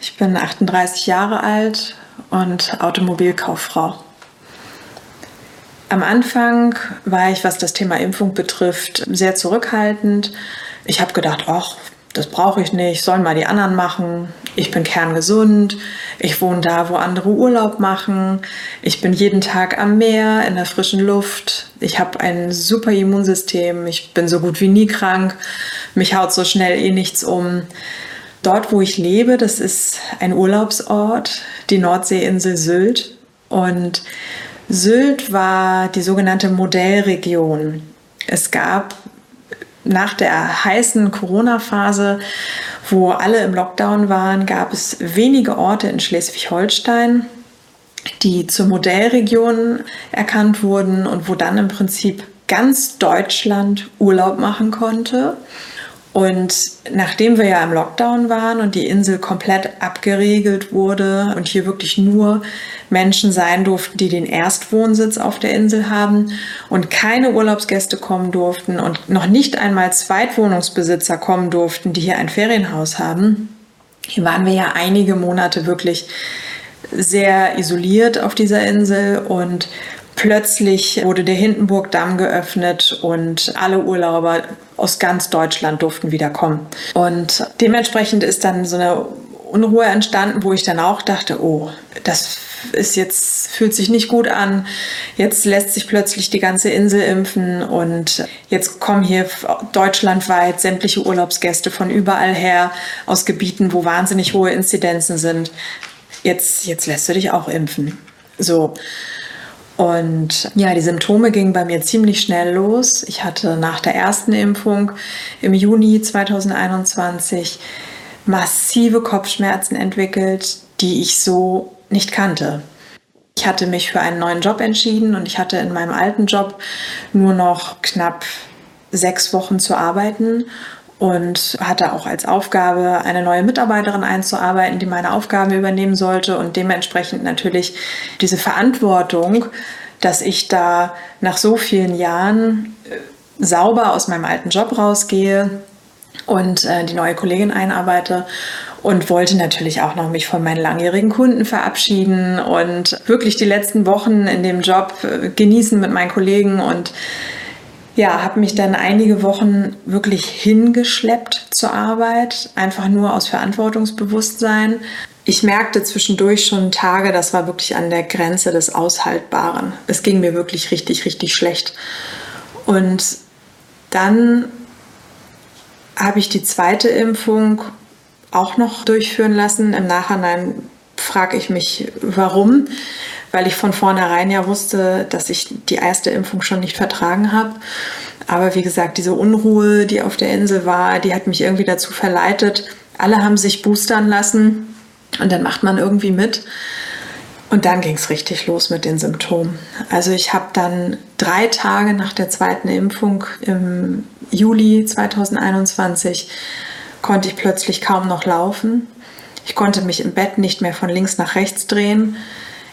ich bin 38 Jahre alt und Automobilkauffrau. Am Anfang war ich, was das Thema Impfung betrifft, sehr zurückhaltend. Ich habe gedacht, ach, das brauche ich nicht, sollen mal die anderen machen. Ich bin kerngesund, ich wohne da, wo andere Urlaub machen. Ich bin jeden Tag am Meer, in der frischen Luft. Ich habe ein super Immunsystem, ich bin so gut wie nie krank. Mich haut so schnell eh nichts um. Dort, wo ich lebe, das ist ein Urlaubsort, die Nordseeinsel Sylt. Und Sylt war die sogenannte Modellregion. Es gab nach der heißen Corona-Phase, wo alle im Lockdown waren, gab es wenige Orte in Schleswig-Holstein, die zur Modellregion erkannt wurden und wo dann im Prinzip ganz Deutschland Urlaub machen konnte. Und nachdem wir ja im Lockdown waren und die Insel komplett abgeriegelt wurde und hier wirklich nur Menschen sein durften, die den Erstwohnsitz auf der Insel haben und keine Urlaubsgäste kommen durften und noch nicht einmal Zweitwohnungsbesitzer kommen durften, die hier ein Ferienhaus haben, hier waren wir ja einige Monate wirklich sehr isoliert auf dieser Insel und Plötzlich wurde der Hindenburgdamm geöffnet und alle Urlauber aus ganz Deutschland durften wieder kommen. Und dementsprechend ist dann so eine Unruhe entstanden, wo ich dann auch dachte, oh, das ist jetzt, fühlt sich nicht gut an. Jetzt lässt sich plötzlich die ganze Insel impfen und jetzt kommen hier deutschlandweit sämtliche Urlaubsgäste von überall her aus Gebieten, wo wahnsinnig hohe Inzidenzen sind. Jetzt, jetzt lässt du dich auch impfen. So. Und ja, die Symptome gingen bei mir ziemlich schnell los. Ich hatte nach der ersten Impfung im Juni 2021 massive Kopfschmerzen entwickelt, die ich so nicht kannte. Ich hatte mich für einen neuen Job entschieden und ich hatte in meinem alten Job nur noch knapp sechs Wochen zu arbeiten und hatte auch als Aufgabe, eine neue Mitarbeiterin einzuarbeiten, die meine Aufgaben übernehmen sollte und dementsprechend natürlich diese Verantwortung, dass ich da nach so vielen Jahren äh, sauber aus meinem alten Job rausgehe und äh, die neue Kollegin einarbeite und wollte natürlich auch noch mich von meinen langjährigen Kunden verabschieden und wirklich die letzten Wochen in dem Job äh, genießen mit meinen Kollegen und ja, habe mich dann einige Wochen wirklich hingeschleppt zur Arbeit, einfach nur aus Verantwortungsbewusstsein. Ich merkte zwischendurch schon Tage, das war wirklich an der Grenze des Aushaltbaren. Es ging mir wirklich richtig, richtig schlecht. Und dann habe ich die zweite Impfung auch noch durchführen lassen. Im Nachhinein frage ich mich, warum weil ich von vornherein ja wusste, dass ich die erste Impfung schon nicht vertragen habe. Aber wie gesagt, diese Unruhe, die auf der Insel war, die hat mich irgendwie dazu verleitet. Alle haben sich boostern lassen und dann macht man irgendwie mit. Und dann ging es richtig los mit den Symptomen. Also ich habe dann drei Tage nach der zweiten Impfung im Juli 2021 konnte ich plötzlich kaum noch laufen. Ich konnte mich im Bett nicht mehr von links nach rechts drehen.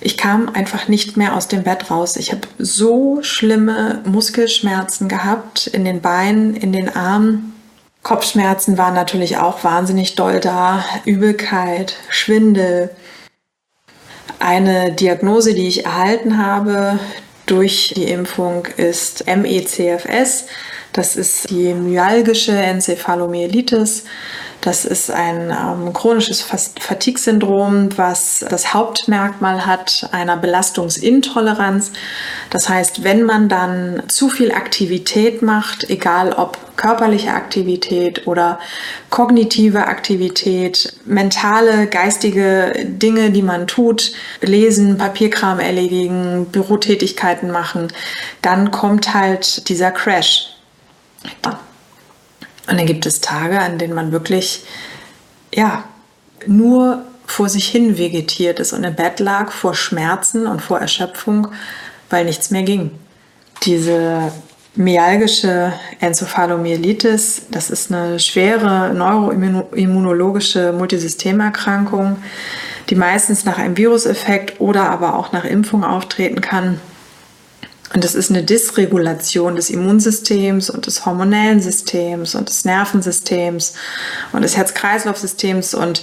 Ich kam einfach nicht mehr aus dem Bett raus. Ich habe so schlimme Muskelschmerzen gehabt in den Beinen, in den Armen. Kopfschmerzen waren natürlich auch wahnsinnig doll da. Übelkeit, Schwindel. Eine Diagnose, die ich erhalten habe durch die Impfung, ist MECFS. Das ist die myalgische Enzephalomyelitis. Das ist ein ähm, chronisches Fatigue-Syndrom, was das Hauptmerkmal hat einer Belastungsintoleranz. Das heißt, wenn man dann zu viel Aktivität macht, egal ob körperliche Aktivität oder kognitive Aktivität, mentale, geistige Dinge, die man tut, lesen, Papierkram erledigen, Bürotätigkeiten machen, dann kommt halt dieser Crash. Und dann gibt es Tage, an denen man wirklich, ja, nur vor sich hin vegetiert ist und im Bett lag vor Schmerzen und vor Erschöpfung, weil nichts mehr ging. Diese myalgische Enzephalomyelitis, das ist eine schwere neuroimmunologische Multisystemerkrankung, die meistens nach einem Viruseffekt oder aber auch nach Impfung auftreten kann. Und das ist eine Dysregulation des Immunsystems und des hormonellen Systems und des Nervensystems und des Herz-Kreislauf-Systems und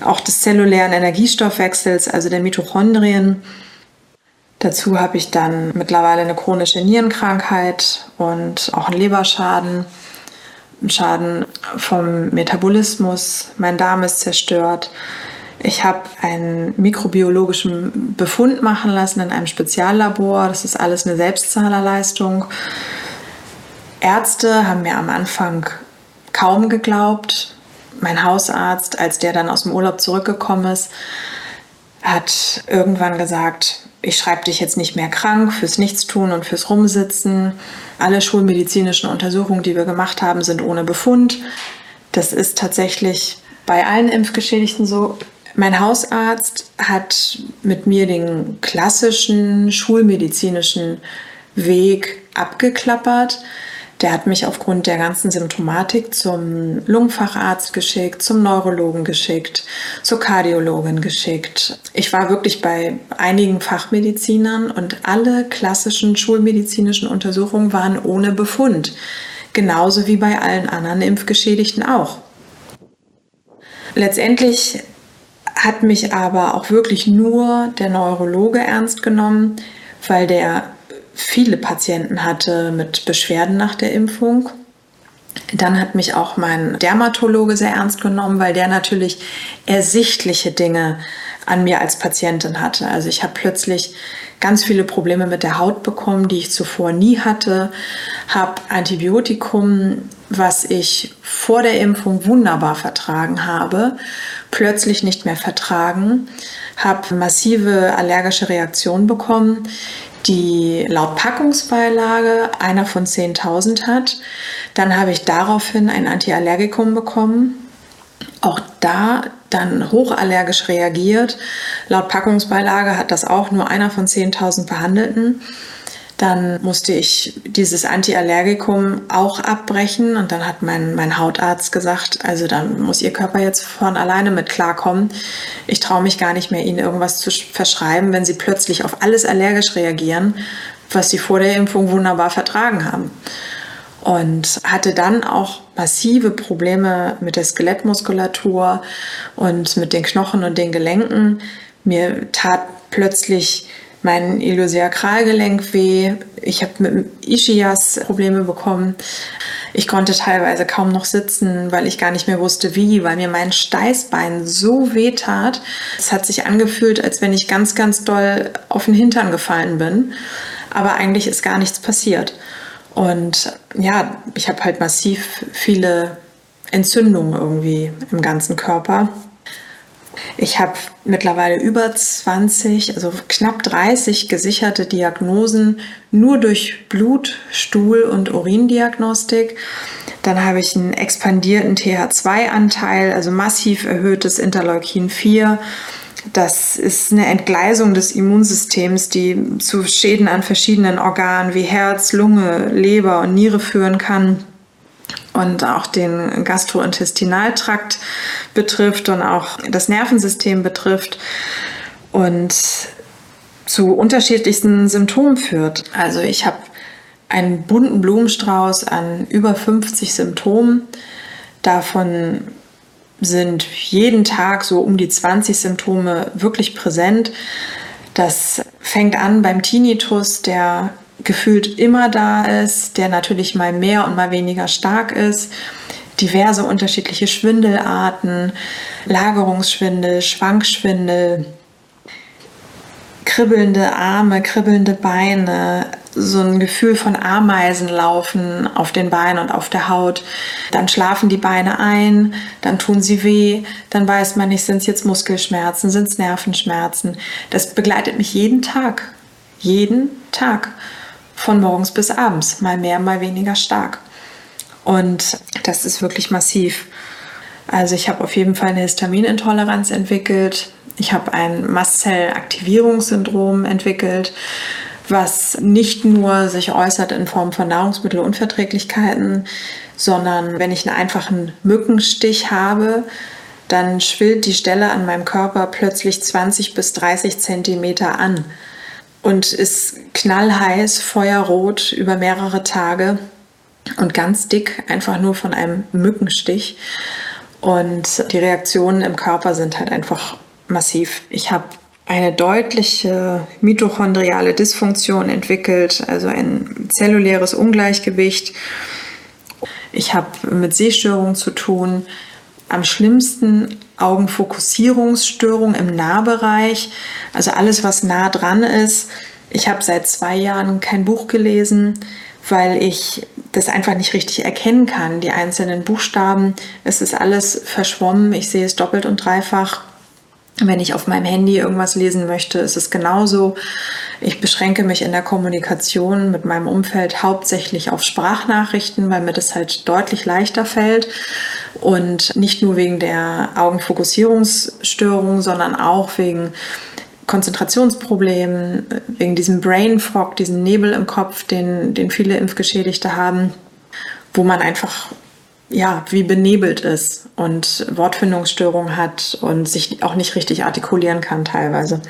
auch des zellulären Energiestoffwechsels, also der Mitochondrien. Dazu habe ich dann mittlerweile eine chronische Nierenkrankheit und auch einen Leberschaden, einen Schaden vom Metabolismus. Mein Darm ist zerstört. Ich habe einen mikrobiologischen Befund machen lassen in einem Speziallabor. Das ist alles eine Selbstzahlerleistung. Ärzte haben mir am Anfang kaum geglaubt. Mein Hausarzt, als der dann aus dem Urlaub zurückgekommen ist, hat irgendwann gesagt, ich schreibe dich jetzt nicht mehr krank fürs Nichtstun und fürs Rumsitzen. Alle schulmedizinischen Untersuchungen, die wir gemacht haben, sind ohne Befund. Das ist tatsächlich bei allen Impfgeschädigten so. Mein Hausarzt hat mit mir den klassischen schulmedizinischen Weg abgeklappert. Der hat mich aufgrund der ganzen Symptomatik zum Lungenfacharzt geschickt, zum Neurologen geschickt, zur Kardiologin geschickt. Ich war wirklich bei einigen Fachmedizinern und alle klassischen schulmedizinischen Untersuchungen waren ohne Befund. Genauso wie bei allen anderen Impfgeschädigten auch. Letztendlich hat mich aber auch wirklich nur der Neurologe ernst genommen, weil der viele Patienten hatte mit Beschwerden nach der Impfung. Dann hat mich auch mein Dermatologe sehr ernst genommen, weil der natürlich ersichtliche Dinge an mir als Patientin hatte. Also ich habe plötzlich ganz viele Probleme mit der Haut bekommen, die ich zuvor nie hatte, habe Antibiotikum, was ich vor der Impfung wunderbar vertragen habe, plötzlich nicht mehr vertragen, habe massive allergische Reaktionen bekommen, die laut Packungsbeilage einer von 10.000 hat. Dann habe ich daraufhin ein Antiallergikum bekommen. Auch da dann hochallergisch reagiert. Laut Packungsbeilage hat das auch nur einer von 10.000 Behandelten. Dann musste ich dieses Antiallergikum auch abbrechen und dann hat mein, mein Hautarzt gesagt, also dann muss Ihr Körper jetzt von alleine mit klarkommen. Ich traue mich gar nicht mehr, Ihnen irgendwas zu verschreiben, wenn Sie plötzlich auf alles allergisch reagieren, was Sie vor der Impfung wunderbar vertragen haben. Und hatte dann auch massive Probleme mit der Skelettmuskulatur und mit den Knochen und den Gelenken. Mir tat plötzlich mein Iliosakralgelenk weh. Ich habe mit Ischias Probleme bekommen. Ich konnte teilweise kaum noch sitzen, weil ich gar nicht mehr wusste, wie, weil mir mein Steißbein so weh tat. Es hat sich angefühlt, als wenn ich ganz, ganz doll auf den Hintern gefallen bin. Aber eigentlich ist gar nichts passiert. Und ja, ich habe halt massiv viele Entzündungen irgendwie im ganzen Körper. Ich habe mittlerweile über 20, also knapp 30 gesicherte Diagnosen nur durch Blut, Stuhl und Urindiagnostik. Dann habe ich einen expandierten TH2-Anteil, also massiv erhöhtes Interleukin 4. Das ist eine Entgleisung des Immunsystems, die zu Schäden an verschiedenen Organen wie Herz, Lunge, Leber und Niere führen kann und auch den Gastrointestinaltrakt betrifft und auch das Nervensystem betrifft und zu unterschiedlichsten Symptomen führt. Also ich habe einen bunten Blumenstrauß an über 50 Symptomen. Davon sind jeden Tag so um die 20 Symptome wirklich präsent. Das fängt an beim Tinnitus, der gefühlt immer da ist, der natürlich mal mehr und mal weniger stark ist. Diverse unterschiedliche Schwindelarten, Lagerungsschwindel, Schwankschwindel, kribbelnde Arme, kribbelnde Beine, so ein Gefühl von Ameisenlaufen auf den Beinen und auf der Haut. Dann schlafen die Beine ein, dann tun sie weh, dann weiß man nicht, sind es jetzt Muskelschmerzen, sind es Nervenschmerzen. Das begleitet mich jeden Tag. Jeden Tag. Von morgens bis abends. Mal mehr, mal weniger stark. Und das ist wirklich massiv. Also ich habe auf jeden Fall eine Histaminintoleranz entwickelt. Ich habe ein Mastzellaktivierungssyndrom entwickelt, was nicht nur sich äußert in Form von Nahrungsmittelunverträglichkeiten, sondern wenn ich einen einfachen Mückenstich habe, dann schwillt die Stelle an meinem Körper plötzlich 20 bis 30 Zentimeter an und ist knallheiß, feuerrot über mehrere Tage und ganz dick, einfach nur von einem Mückenstich. Und die Reaktionen im Körper sind halt einfach massiv. Ich habe eine deutliche mitochondriale Dysfunktion entwickelt, also ein zelluläres Ungleichgewicht. Ich habe mit Sehstörungen zu tun. Am schlimmsten Augenfokussierungsstörungen im Nahbereich, also alles, was nah dran ist. Ich habe seit zwei Jahren kein Buch gelesen, weil ich das einfach nicht richtig erkennen kann, die einzelnen Buchstaben. Es ist alles verschwommen, ich sehe es doppelt und dreifach. Wenn ich auf meinem Handy irgendwas lesen möchte, ist es genauso. Ich beschränke mich in der Kommunikation mit meinem Umfeld hauptsächlich auf Sprachnachrichten, weil mir das halt deutlich leichter fällt. Und nicht nur wegen der Augenfokussierungsstörung, sondern auch wegen Konzentrationsproblemen, wegen diesem Brain Fog, diesem Nebel im Kopf, den, den viele Impfgeschädigte haben, wo man einfach ja, wie benebelt ist und Wortfindungsstörungen hat und sich auch nicht richtig artikulieren kann teilweise.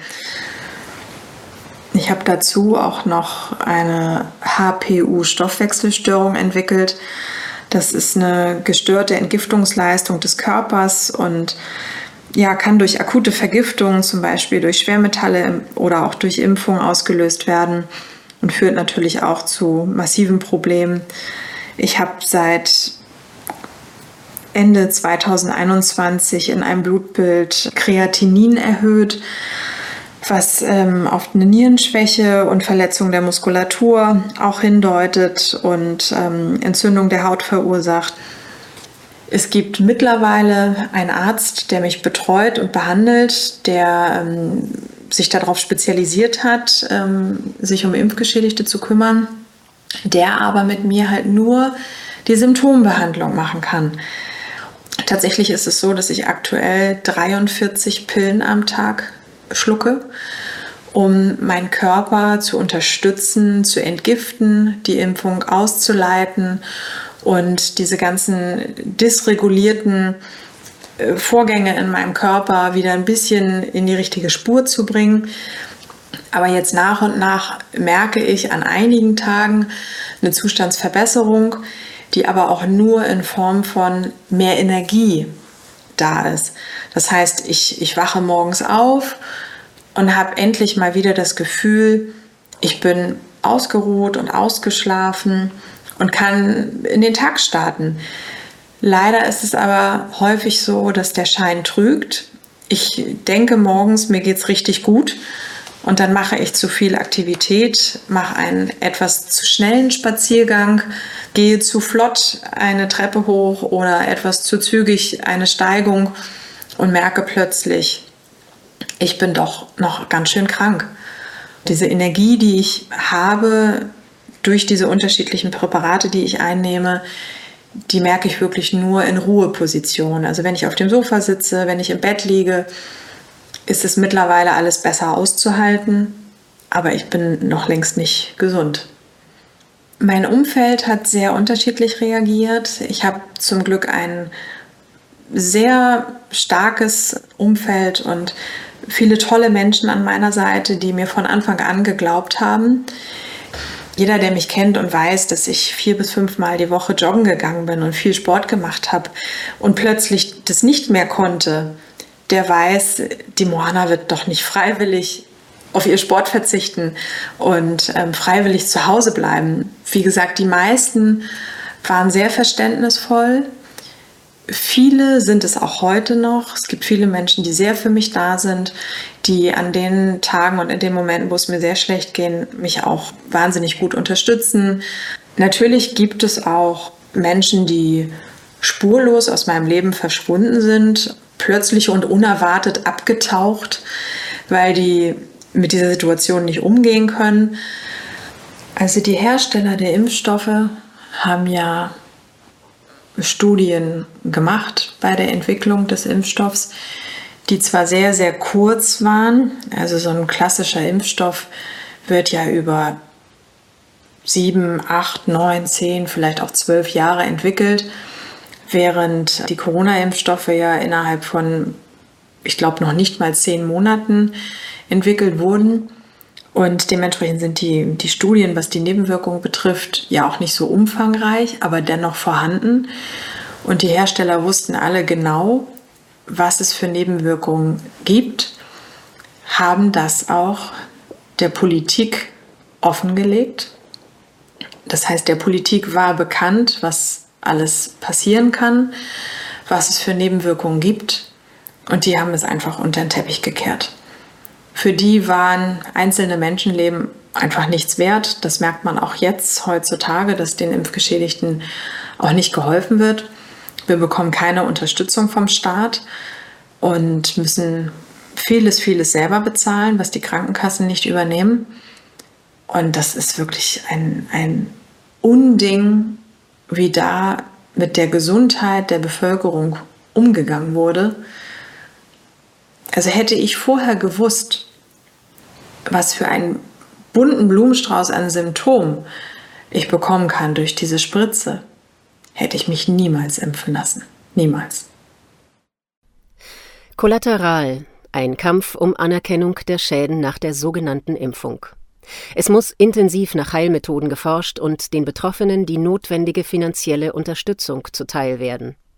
Ich habe dazu auch noch eine HPU-Stoffwechselstörung entwickelt. Das ist eine gestörte Entgiftungsleistung des Körpers und ja, kann durch akute Vergiftungen, zum Beispiel durch Schwermetalle oder auch durch Impfung ausgelöst werden und führt natürlich auch zu massiven Problemen. Ich habe seit Ende 2021 in einem Blutbild Kreatinin erhöht, was ähm, auf eine Nierenschwäche und Verletzung der Muskulatur auch hindeutet und ähm, Entzündung der Haut verursacht. Es gibt mittlerweile einen Arzt, der mich betreut und behandelt, der ähm, sich darauf spezialisiert hat, ähm, sich um Impfgeschädigte zu kümmern, der aber mit mir halt nur die Symptombehandlung machen kann. Tatsächlich ist es so, dass ich aktuell 43 Pillen am Tag schlucke, um meinen Körper zu unterstützen, zu entgiften, die Impfung auszuleiten und diese ganzen dysregulierten äh, Vorgänge in meinem Körper wieder ein bisschen in die richtige Spur zu bringen. Aber jetzt nach und nach merke ich an einigen Tagen eine Zustandsverbesserung die aber auch nur in Form von mehr Energie da ist. Das heißt, ich, ich wache morgens auf und habe endlich mal wieder das Gefühl, ich bin ausgeruht und ausgeschlafen und kann in den Tag starten. Leider ist es aber häufig so, dass der Schein trügt. Ich denke morgens, mir geht es richtig gut und dann mache ich zu viel Aktivität, mache einen etwas zu schnellen Spaziergang, gehe zu flott eine Treppe hoch oder etwas zu zügig eine Steigung und merke plötzlich, ich bin doch noch ganz schön krank. Diese Energie, die ich habe durch diese unterschiedlichen Präparate, die ich einnehme, die merke ich wirklich nur in Ruheposition. Also wenn ich auf dem Sofa sitze, wenn ich im Bett liege, ist es mittlerweile alles besser auszuhalten, aber ich bin noch längst nicht gesund. Mein Umfeld hat sehr unterschiedlich reagiert. Ich habe zum Glück ein sehr starkes Umfeld und viele tolle Menschen an meiner Seite, die mir von Anfang an geglaubt haben. Jeder, der mich kennt und weiß, dass ich vier bis fünf Mal die Woche joggen gegangen bin und viel Sport gemacht habe und plötzlich das nicht mehr konnte, der weiß, die Moana wird doch nicht freiwillig auf ihr Sport verzichten und ähm, freiwillig zu Hause bleiben. Wie gesagt, die meisten waren sehr verständnisvoll. Viele sind es auch heute noch. Es gibt viele Menschen, die sehr für mich da sind, die an den Tagen und in den Momenten, wo es mir sehr schlecht geht, mich auch wahnsinnig gut unterstützen. Natürlich gibt es auch Menschen, die spurlos aus meinem Leben verschwunden sind, plötzlich und unerwartet abgetaucht, weil die mit dieser Situation nicht umgehen können. Also die Hersteller der Impfstoffe haben ja Studien gemacht bei der Entwicklung des Impfstoffs, die zwar sehr, sehr kurz waren, also so ein klassischer Impfstoff wird ja über sieben, acht, neun, zehn, vielleicht auch zwölf Jahre entwickelt, während die Corona-Impfstoffe ja innerhalb von, ich glaube, noch nicht mal zehn Monaten entwickelt wurden. Und dementsprechend sind die, die Studien, was die Nebenwirkungen betrifft, ja auch nicht so umfangreich, aber dennoch vorhanden. Und die Hersteller wussten alle genau, was es für Nebenwirkungen gibt, haben das auch der Politik offengelegt. Das heißt, der Politik war bekannt, was alles passieren kann, was es für Nebenwirkungen gibt. Und die haben es einfach unter den Teppich gekehrt. Für die waren einzelne Menschenleben einfach nichts wert. Das merkt man auch jetzt heutzutage, dass den Impfgeschädigten auch nicht geholfen wird. Wir bekommen keine Unterstützung vom Staat und müssen vieles, vieles selber bezahlen, was die Krankenkassen nicht übernehmen. Und das ist wirklich ein, ein Unding, wie da mit der Gesundheit der Bevölkerung umgegangen wurde. Also hätte ich vorher gewusst, was für einen bunten Blumenstrauß an Symptomen ich bekommen kann durch diese Spritze, hätte ich mich niemals impfen lassen. Niemals. Kollateral. Ein Kampf um Anerkennung der Schäden nach der sogenannten Impfung. Es muss intensiv nach Heilmethoden geforscht und den Betroffenen die notwendige finanzielle Unterstützung zuteil werden.